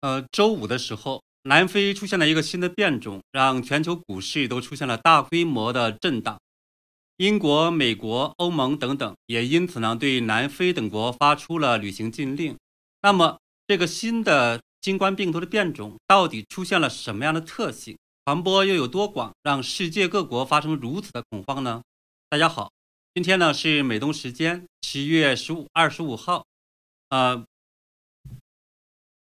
呃，周五的时候，南非出现了一个新的变种，让全球股市都出现了大规模的震荡。英国、美国、欧盟等等也因此呢，对南非等国发出了旅行禁令。那么，这个新的新冠病毒的变种到底出现了什么样的特性？传播又有多广，让世界各国发生如此的恐慌呢？大家好，今天呢是美东时间七月十五、二十五号，呃。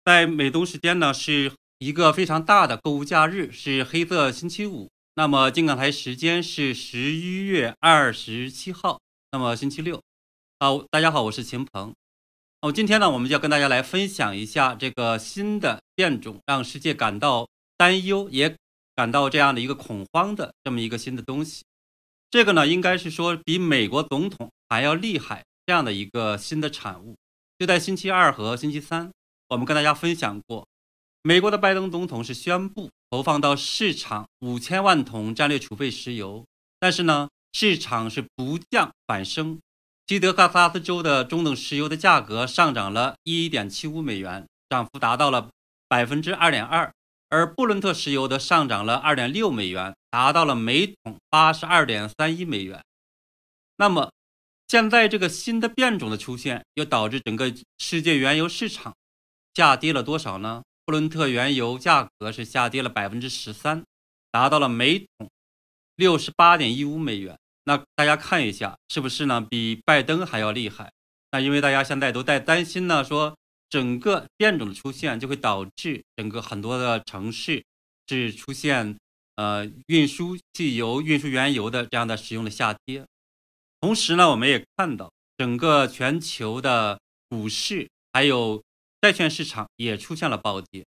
在美东时间呢，是一个非常大的购物假日，是黑色星期五。那么，金港台时间是十一月二十七号，那么星期六。好，大家好，我是秦鹏。哦，今天呢，我们就要跟大家来分享一下这个新的变种，让世界感到担忧，也感到这样的一个恐慌的这么一个新的东西。这个呢，应该是说比美国总统还要厉害这样的一个新的产物。就在星期二和星期三。我们跟大家分享过，美国的拜登总统是宣布投放到市场五千万桶战略储备石油，但是呢，市场是不降反升。基德克萨斯州的中等石油的价格上涨了一点七五美元，涨幅达到了百分之二点二，而布伦特石油的上涨了二点六美元，达到了每桶八十二点三一美元。那么，现在这个新的变种的出现，又导致整个世界原油市场。下跌了多少呢？布伦特原油价格是下跌了百分之十三，达到了每桶六十八点一五美元。那大家看一下，是不是呢？比拜登还要厉害？那因为大家现在都在担心呢，说整个变种的出现就会导致整个很多的城市是出现呃运输汽油、运输原油的这样的使用的下跌。同时呢，我们也看到整个全球的股市还有。债券市场也出现了暴跌，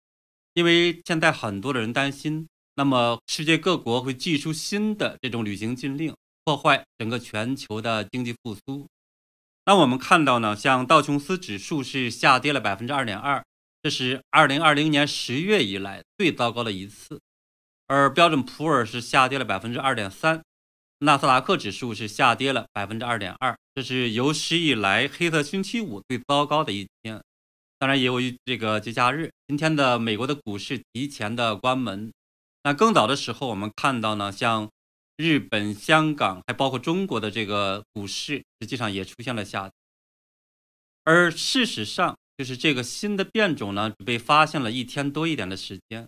因为现在很多的人担心，那么世界各国会祭出新的这种旅行禁令，破坏整个全球的经济复苏。那我们看到呢，像道琼斯指数是下跌了百分之二点二，这是二零二零年十月以来最糟糕的一次；而标准普尔是下跌了百分之二点三，纳斯达克指数是下跌了百分之二点二，这是有史以来黑色星期五最糟糕的一天。当然也有这个节假日，今天的美国的股市提前的关门。那更早的时候，我们看到呢，像日本、香港，还包括中国的这个股市，实际上也出现了下跌。而事实上，就是这个新的变种呢，被发现了一天多一点的时间。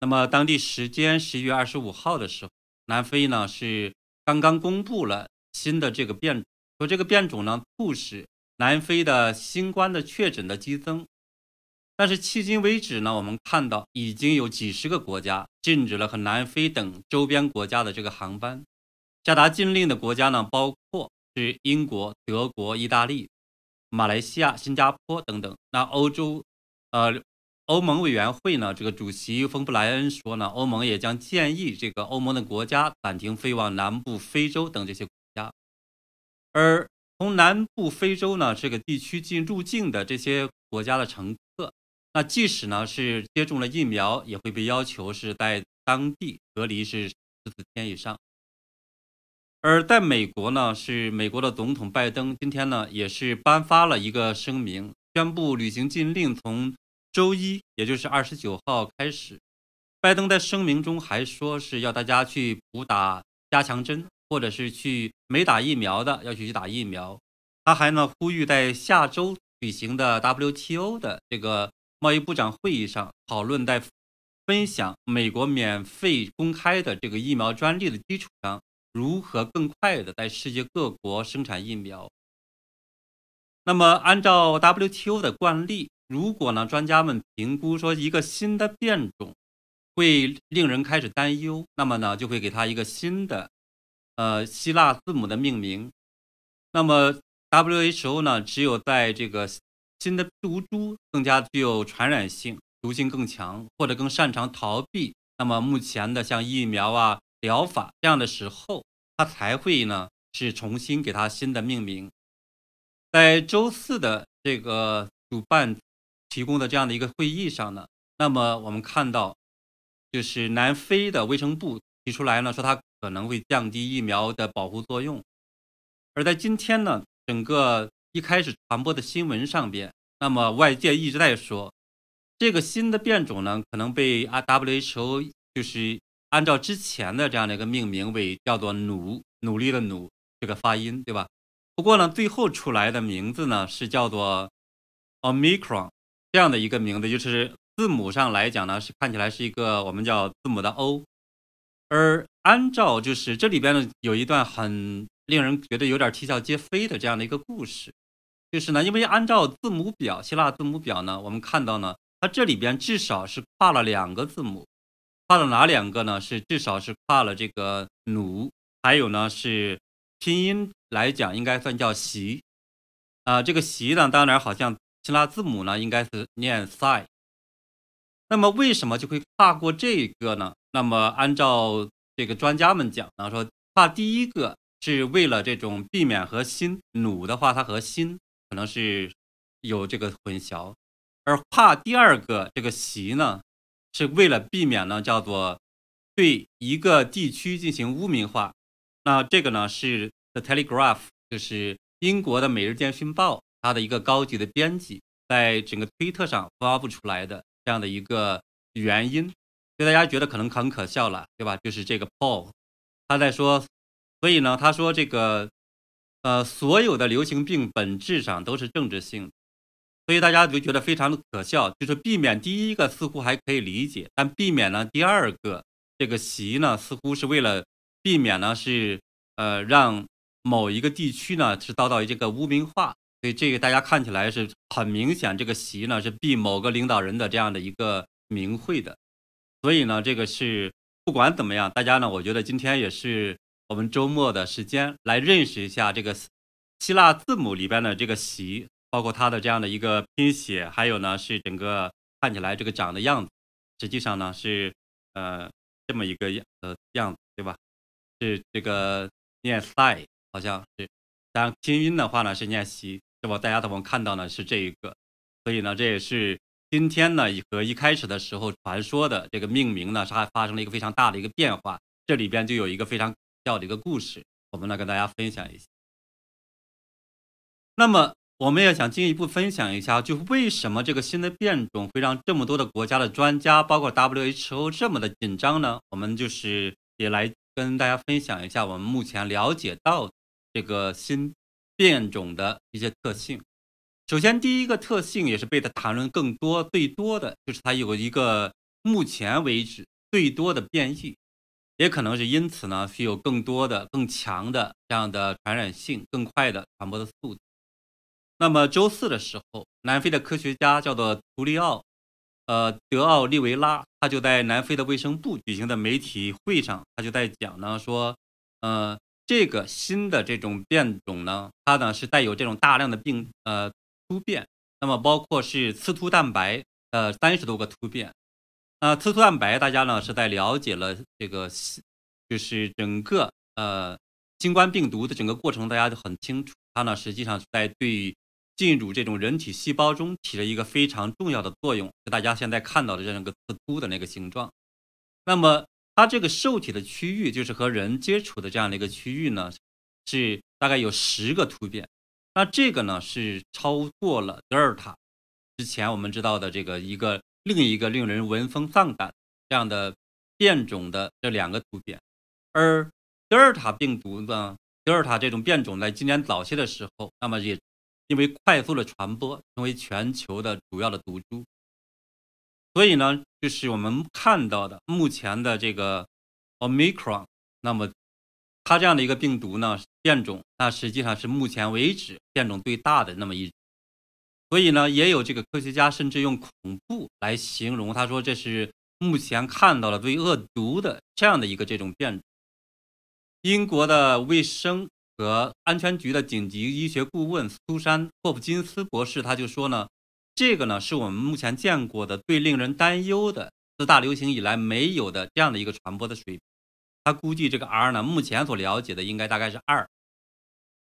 那么当地时间十一月二十五号的时候，南非呢是刚刚公布了新的这个变种，说这个变种呢促使。南非的新冠的确诊的激增，但是迄今为止呢，我们看到已经有几十个国家禁止了和南非等周边国家的这个航班。下达禁令的国家呢，包括是英国、德国、意大利、马来西亚、新加坡等等。那欧洲，呃，欧盟委员会呢，这个主席冯布莱恩说呢，欧盟也将建议这个欧盟的国家暂停飞往南部非洲等这些国家，而。从南部非洲呢这个地区进入境的这些国家的乘客，那即使呢是接种了疫苗，也会被要求是在当地隔离是十四天以上。而在美国呢，是美国的总统拜登今天呢也是颁发了一个声明，宣布旅行禁令从周一，也就是二十九号开始。拜登在声明中还说是要大家去补打加强针。或者是去没打疫苗的要去去打疫苗，他还呢呼吁在下周举行的 WTO 的这个贸易部长会议上讨论，在分享美国免费公开的这个疫苗专利的基础上，如何更快的在世界各国生产疫苗。那么按照 WTO 的惯例，如果呢专家们评估说一个新的变种会令人开始担忧，那么呢就会给他一个新的。呃，希腊字母的命名。那么 WHO 呢？只有在这个新的毒株更加具有传染性、毒性更强，或者更擅长逃避，那么目前的像疫苗啊、疗法这样的时候，它才会呢是重新给它新的命名。在周四的这个主办提供的这样的一个会议上呢，那么我们看到，就是南非的卫生部提出来呢，说它。可能会降低疫苗的保护作用，而在今天呢，整个一开始传播的新闻上边，那么外界一直在说，这个新的变种呢，可能被啊 WHO 就是按照之前的这样的一个命名为叫做“努”努力的“努”这个发音，对吧？不过呢，最后出来的名字呢是叫做 Omicron 这样的一个名字，就是字母上来讲呢是看起来是一个我们叫字母的 O，而按照就是这里边呢有一段很令人觉得有点啼笑皆非的这样的一个故事，就是呢，因为按照字母表希腊字母表呢，我们看到呢，它这里边至少是跨了两个字母，跨了哪两个呢？是至少是跨了这个努，还有呢是拼音来讲应该算叫习，啊，这个习呢，当然好像希腊字母呢应该是念 psi，那么为什么就会跨过这一个呢？那么按照这个专家们讲呢，说跨第一个。是为了这种避免和心努的话，它和心可能是有这个混淆，而跨第二个这个习呢，是为了避免呢叫做对一个地区进行污名化。那这个呢是 The Telegraph，就是英国的《每日电讯报》它的一个高级的编辑在整个推特上发布出来的这样的一个原因，所以大家觉得可能很可笑了，对吧？就是这个 Paul 他在说。所以呢，他说这个，呃，所有的流行病本质上都是政治性，所以大家就觉得非常的可笑。就是避免第一个似乎还可以理解，但避免呢第二个这个习呢，似乎是为了避免呢是呃让某一个地区呢是遭到这个污名化，所以这个大家看起来是很明显，这个习呢是避某个领导人的这样的一个名讳的。所以呢，这个是不管怎么样，大家呢，我觉得今天也是。我们周末的时间来认识一下这个希腊字母里边的这个“习”，包括它的这样的一个拼写，还有呢是整个看起来这个长的样子，实际上呢是呃这么一个样呃样子，对吧？是这个念 “si”，好像是，当然拼音的话呢是念“习”，是吧？大家都能看到呢是这一个，所以呢这也是今天呢和一开始的时候传说的这个命名呢，它发生了一个非常大的一个变化，这里边就有一个非常。要的一个故事，我们来跟大家分享一下。那么，我们也想进一步分享一下，就为什么这个新的变种会让这么多的国家的专家，包括 WHO 这么的紧张呢？我们就是也来跟大家分享一下我们目前了解到这个新变种的一些特性。首先，第一个特性也是被他谈论更多、最多的就是它有一个目前为止最多的变异。也可能是因此呢，具有更多的、更强的这样的传染性，更快的传播的速度。那么周四的时候，南非的科学家叫做图利奥，呃，德奥利维拉，他就在南非的卫生部举行的媒体会上，他就在讲呢，说，呃，这个新的这种变种呢，它呢是带有这种大量的病呃突变，那么包括是刺突蛋白呃三十多个突变。那刺突蛋白，大家呢是在了解了这个，就是整个呃新冠病毒的整个过程，大家都很清楚，它呢实际上是在对进入这种人体细胞中起了一个非常重要的作用，就大家现在看到的这样一个刺突的那个形状。那么它这个受体的区域，就是和人接触的这样的一个区域呢，是大概有十个突变。那这个呢是超过了德尔塔之前我们知道的这个一个。另一个令人闻风丧胆这样的变种的这两个突变，而德尔塔病毒呢，德尔塔这种变种在今年早些的时候，那么也因为快速的传播，成为全球的主要的毒株。所以呢，就是我们看到的目前的这个 Omicron，那么它这样的一个病毒呢变种，那实际上是目前为止变种最大的那么一。所以呢，也有这个科学家甚至用恐怖来形容，他说这是目前看到了最恶毒的这样的一个这种变种。英国的卫生和安全局的紧急医学顾问苏珊·霍普金斯博士他就说呢，这个呢是我们目前见过的最令人担忧的自大流行以来没有的这样的一个传播的水平。他估计这个 R 呢，目前所了解的应该大概是二。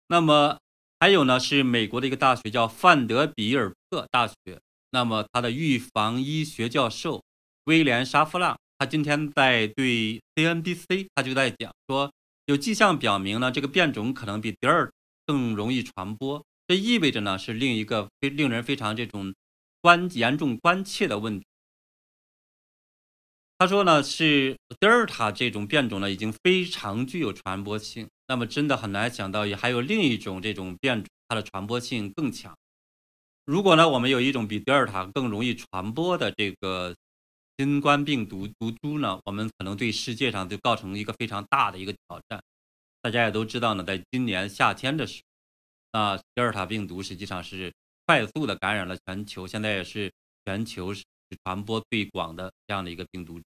那么。还有呢，是美国的一个大学，叫范德比尔特大学。那么，他的预防医学教授威廉沙夫浪，他今天在对 CNBC，他就在讲说，有迹象表明呢，这个变种可能比德尔更容易传播。这意味着呢，是另一个非令人非常这种关严重关切的问题。他说呢，是德尔塔这种变种呢，已经非常具有传播性。那么真的很难想到，也还有另一种这种变种，它的传播性更强。如果呢，我们有一种比德尔塔更容易传播的这个新冠病毒毒株呢，我们可能对世界上就造成一个非常大的一个挑战。大家也都知道呢，在今年夏天的时候，那，德尔塔病毒实际上是快速的感染了全球，现在也是全球是传播最广的这样的一个病毒。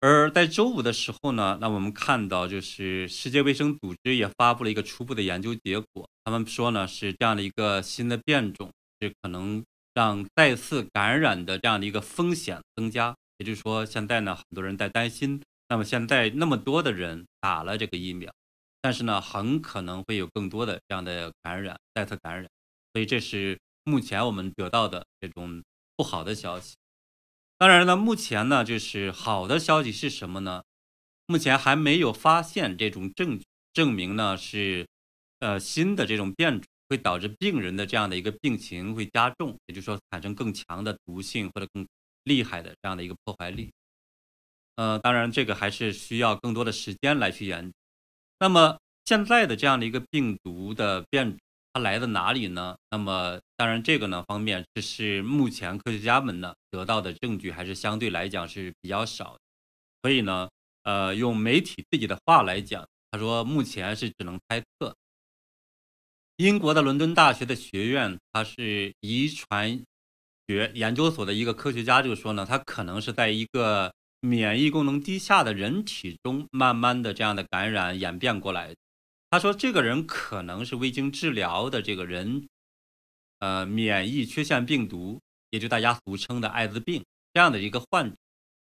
而在周五的时候呢，那我们看到就是世界卫生组织也发布了一个初步的研究结果，他们说呢是这样的一个新的变种是可能让再次感染的这样的一个风险增加，也就是说现在呢很多人在担心，那么现在那么多的人打了这个疫苗，但是呢很可能会有更多的这样的感染再次感染，所以这是目前我们得到的这种不好的消息。当然呢，目前呢，就是好的消息是什么呢？目前还没有发现这种证据证明呢是，呃，新的这种变种会导致病人的这样的一个病情会加重，也就是说产生更强的毒性或者更厉害的这样的一个破坏力。呃，当然这个还是需要更多的时间来去研。那么现在的这样的一个病毒的变。它来自哪里呢？那么当然，这个呢方面，这是目前科学家们呢得到的证据还是相对来讲是比较少，所以呢，呃，用媒体自己的话来讲，他说目前是只能猜测。英国的伦敦大学的学院，他是遗传学研究所的一个科学家就说呢，他可能是在一个免疫功能低下的人体中，慢慢的这样的感染演变过来。他说：“这个人可能是未经治疗的这个人，呃，免疫缺陷病毒，也就大家俗称的艾滋病这样的一个患者。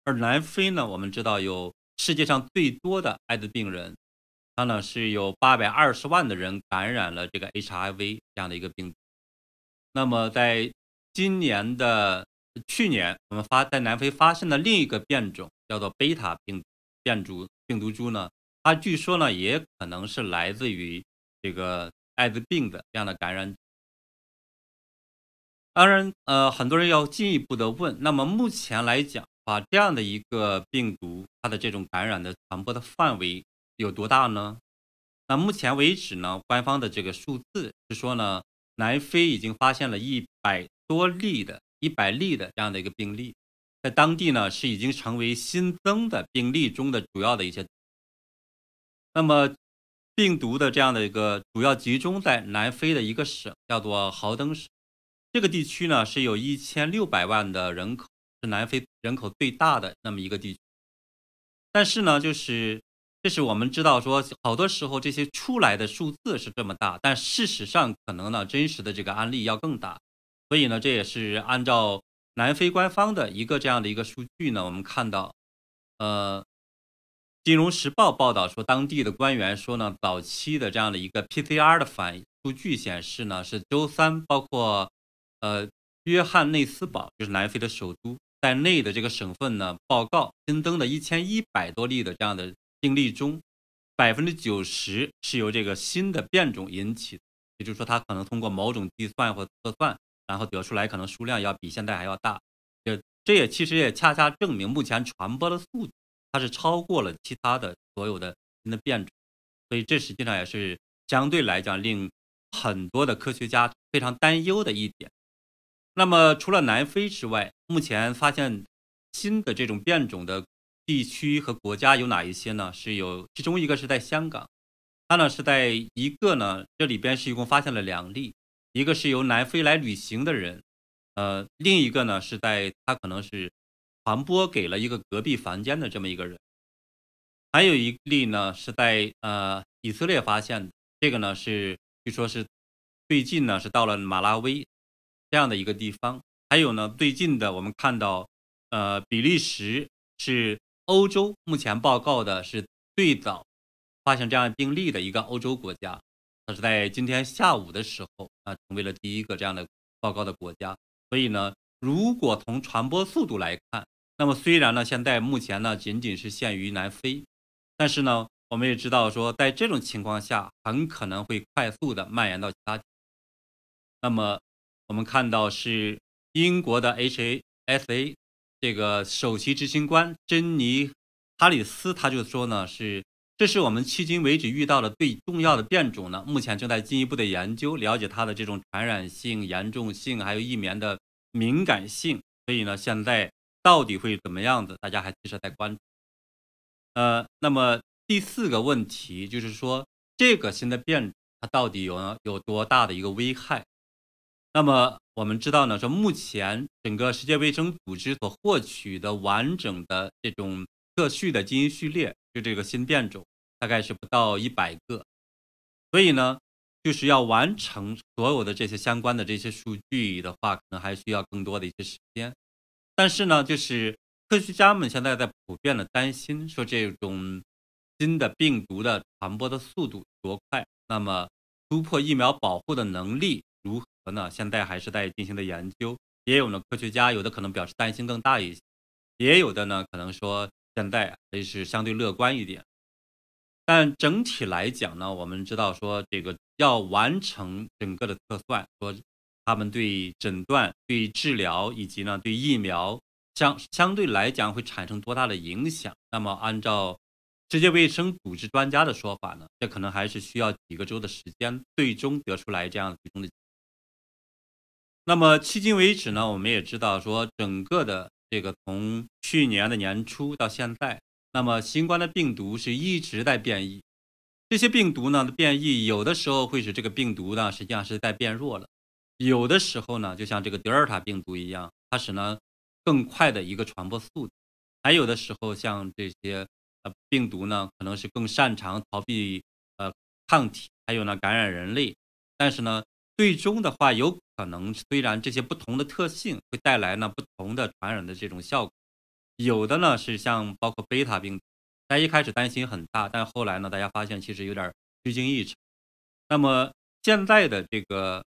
而南非呢，我们知道有世界上最多的艾滋病人，他呢是有八百二十万的人感染了这个 HIV 这样的一个病毒。那么在今年的去年，我们发在南非发现的另一个变种叫做贝塔病变株病毒株呢。”它据说呢，也可能是来自于这个艾滋病的这样的感染。当然，呃，很多人要进一步的问，那么目前来讲，啊，这样的一个病毒，它的这种感染的传播的范围有多大呢？那目前为止呢，官方的这个数字是说呢，南非已经发现了一百多例的、一百例的这样的一个病例，在当地呢是已经成为新增的病例中的主要的一些。那么，病毒的这样的一个主要集中在南非的一个省，叫做豪登省。这个地区呢是有一千六百万的人口，是南非人口最大的那么一个地区。但是呢，就是这是我们知道说，好多时候这些出来的数字是这么大，但事实上可能呢，真实的这个案例要更大。所以呢，这也是按照南非官方的一个这样的一个数据呢，我们看到，呃。金融时报报道说，当地的官员说呢，早期的这样的一个 PCR 的反数据显示呢，是周三，包括呃约翰内斯堡，就是南非的首都在内的这个省份呢，报告新增的一千一百多例的这样的病例中，百分之九十是由这个新的变种引起，也就是说，它可能通过某种计算或测算，然后得出来可能数量要比现在还要大，这这也其实也恰恰证明目前传播的速度。它是超过了其他的所有的新的变种，所以这实际上也是相对来讲令很多的科学家非常担忧的一点。那么除了南非之外，目前发现新的这种变种的地区和国家有哪一些呢？是有其中一个是在香港，它呢是在一个呢这里边是一共发现了两例，一个是由南非来旅行的人，呃，另一个呢是在他可能是。传播给了一个隔壁房间的这么一个人，还有一例呢是在呃以色列发现的，这个呢是据说是最近呢是到了马拉维这样的一个地方，还有呢最近的我们看到呃比利时是欧洲目前报告的是最早发现这样病例的一个欧洲国家，它是在今天下午的时候啊成为了第一个这样的报告的国家，所以呢如果从传播速度来看。那么虽然呢，现在目前呢仅仅是限于南非，但是呢，我们也知道说，在这种情况下，很可能会快速的蔓延到其他。那么，我们看到是英国的 HASA 这个首席执行官珍妮哈里斯，他就说呢是。这是我们迄今为止遇到的最重要的变种呢，目前正在进一步的研究，了解它的这种传染性、严重性，还有疫苗的敏感性。所以呢，现在到底会怎么样子，大家还其实在关注。呃，那么第四个问题就是说，这个新的变种它到底有有多大的一个危害？那么我们知道呢，说目前整个世界卫生组织所获取的完整的这种特序的基因序列。就这个新变种大概是不到一百个，所以呢，就是要完成所有的这些相关的这些数据的话，可能还需要更多的一些时间。但是呢，就是科学家们现在在普遍的担心，说这种新的病毒的传播的速度多快，那么突破疫苗保护的能力如何呢？现在还是在进行的研究。也有呢，科学家有的可能表示担心更大一些，也有的呢，可能说。现在还是相对乐观一点，但整体来讲呢，我们知道说这个要完成整个的测算，说他们对诊断、对治疗以及呢对疫苗相相对来讲会产生多大的影响？那么按照世界卫生组织专家的说法呢，这可能还是需要几个周的时间，最终得出来这样最终的。那么迄今为止呢，我们也知道说整个的。这个从去年的年初到现在，那么新冠的病毒是一直在变异。这些病毒呢的变异，有的时候会使这个病毒呢实际上是在变弱了；有的时候呢，就像这个德尔塔病毒一样，它使呢更快的一个传播速度；还有的时候，像这些呃病毒呢，可能是更擅长逃避呃抗体，还有呢感染人类。但是呢，最终的话有。可能虽然这些不同的特性会带来呢不同的传染的这种效果，有的呢是像包括贝塔病，大家一开始担心很大，但后来呢大家发现其实有点虚惊一场。那么现在的这个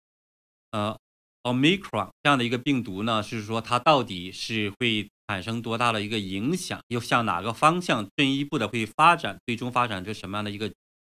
呃奥密克戎这样的一个病毒呢，是说它到底是会产生多大的一个影响，又向哪个方向进一步的会发展，最终发展成什么样的一个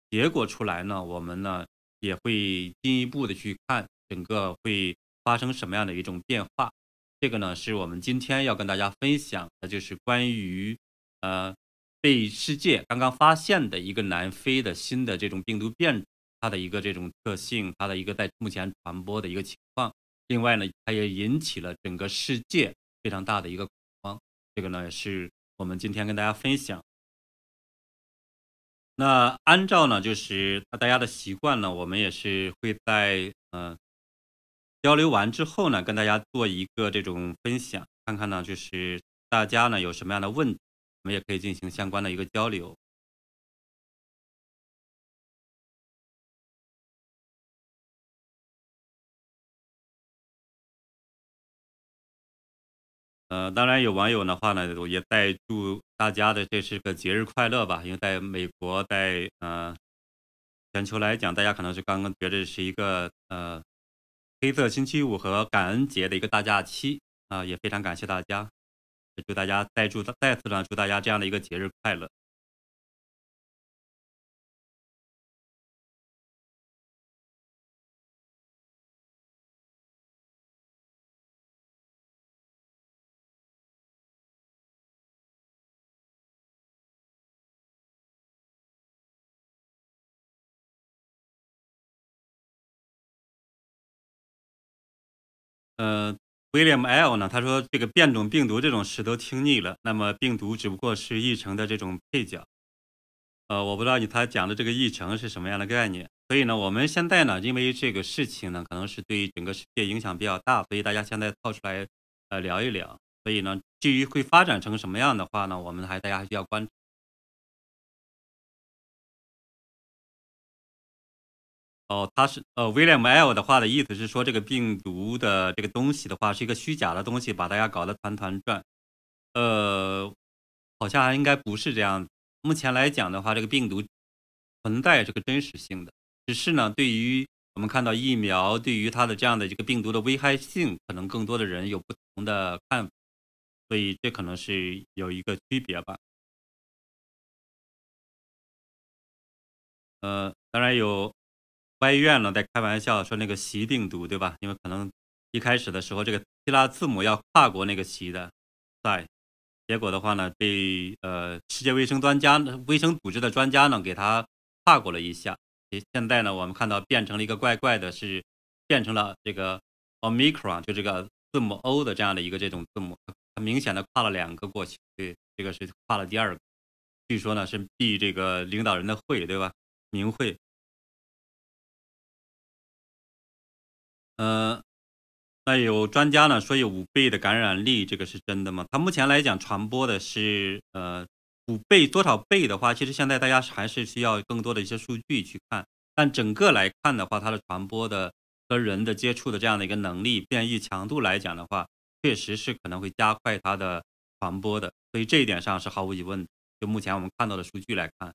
结果出来呢？我们呢也会进一步的去看。整个会发生什么样的一种变化？这个呢，是我们今天要跟大家分享的，就是关于呃被世界刚刚发现的一个南非的新的这种病毒变，它的一个这种特性，它的一个在目前传播的一个情况。另外呢，它也引起了整个世界非常大的一个恐慌。这个呢，也是我们今天跟大家分享。那按照呢，就是大家的习惯呢，我们也是会在嗯。交流完之后呢，跟大家做一个这种分享，看看呢，就是大家呢有什么样的问，我们也可以进行相关的一个交流。呃，当然有网友的话呢，我也在祝大家的这是个节日快乐吧，因为在美国，在呃全球来讲，大家可能是刚刚觉得是一个呃。黑色星期五和感恩节的一个大假期啊，也非常感谢大家，祝大家再祝再次呢祝大家这样的一个节日快乐。呃，William L 呢？他说这个变种病毒这种事都听腻了。那么病毒只不过是议程的这种配角。呃，我不知道你他讲的这个议程是什么样的概念。所以呢，我们现在呢，因为这个事情呢，可能是对于整个世界影响比较大，所以大家现在套出来呃聊一聊。所以呢，至于会发展成什么样的话呢，我们还大家还需要关。哦，他是呃，William L 的话的意思是说，这个病毒的这个东西的话是一个虚假的东西，把大家搞得团团转。呃，好像还应该不是这样。目前来讲的话，这个病毒存在这个真实性的，只是呢，对于我们看到疫苗对于它的这样的这个病毒的危害性，可能更多的人有不同的看法，所以这可能是有一个区别吧。呃，当然有。外院呢在开玩笑说那个习病毒对吧？因为可能一开始的时候，这个希腊字母要跨过那个西的在，结果的话呢，被呃世界卫生专家、卫生组织的专家呢给它跨过了一下。现在呢，我们看到变成了一个怪怪的，是变成了这个 omicron，就这个字母 O 的这样的一个这种字母，很明显的跨了两个过去。对，这个是跨了第二个。据说呢是避这个领导人的讳，对吧？名讳。呃，那有专家呢说有五倍的感染力，这个是真的吗？它目前来讲传播的是呃五倍多少倍的话，其实现在大家还是需要更多的一些数据去看。但整个来看的话，它的传播的和人的接触的这样的一个能力、变异强度来讲的话，确实是可能会加快它的传播的。所以这一点上是毫无疑问的。就目前我们看到的数据来看。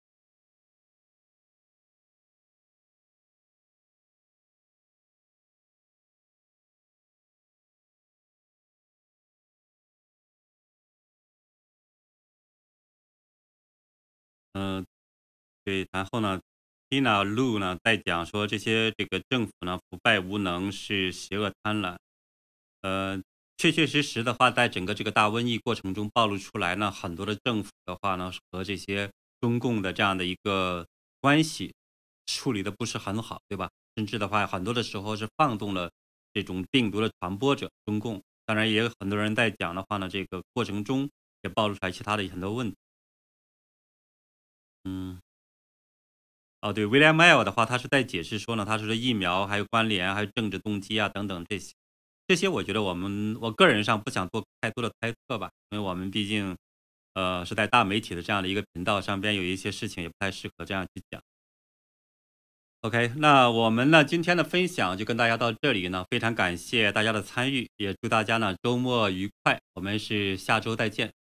对，然后呢，Tina Lu 呢在讲说这些这个政府呢腐败无能是邪恶贪婪，呃，确确实实的话，在整个这个大瘟疫过程中暴露出来呢，很多的政府的话呢和这些中共的这样的一个关系处理的不是很好，对吧？甚至的话，很多的时候是放纵了这种病毒的传播者中共。当然，也有很多人在讲的话呢，这个过程中也暴露出来其他的很多问题。嗯，哦，对，William Mail 的话，他是在解释说呢，他说疫苗还有关联，还有政治动机啊等等这些，这些我觉得我们我个人上不想做太多的猜测吧，因为我们毕竟，呃，是在大媒体的这样的一个频道上边，有一些事情也不太适合这样去讲。OK，那我们呢今天的分享就跟大家到这里呢，非常感谢大家的参与，也祝大家呢周末愉快，我们是下周再见。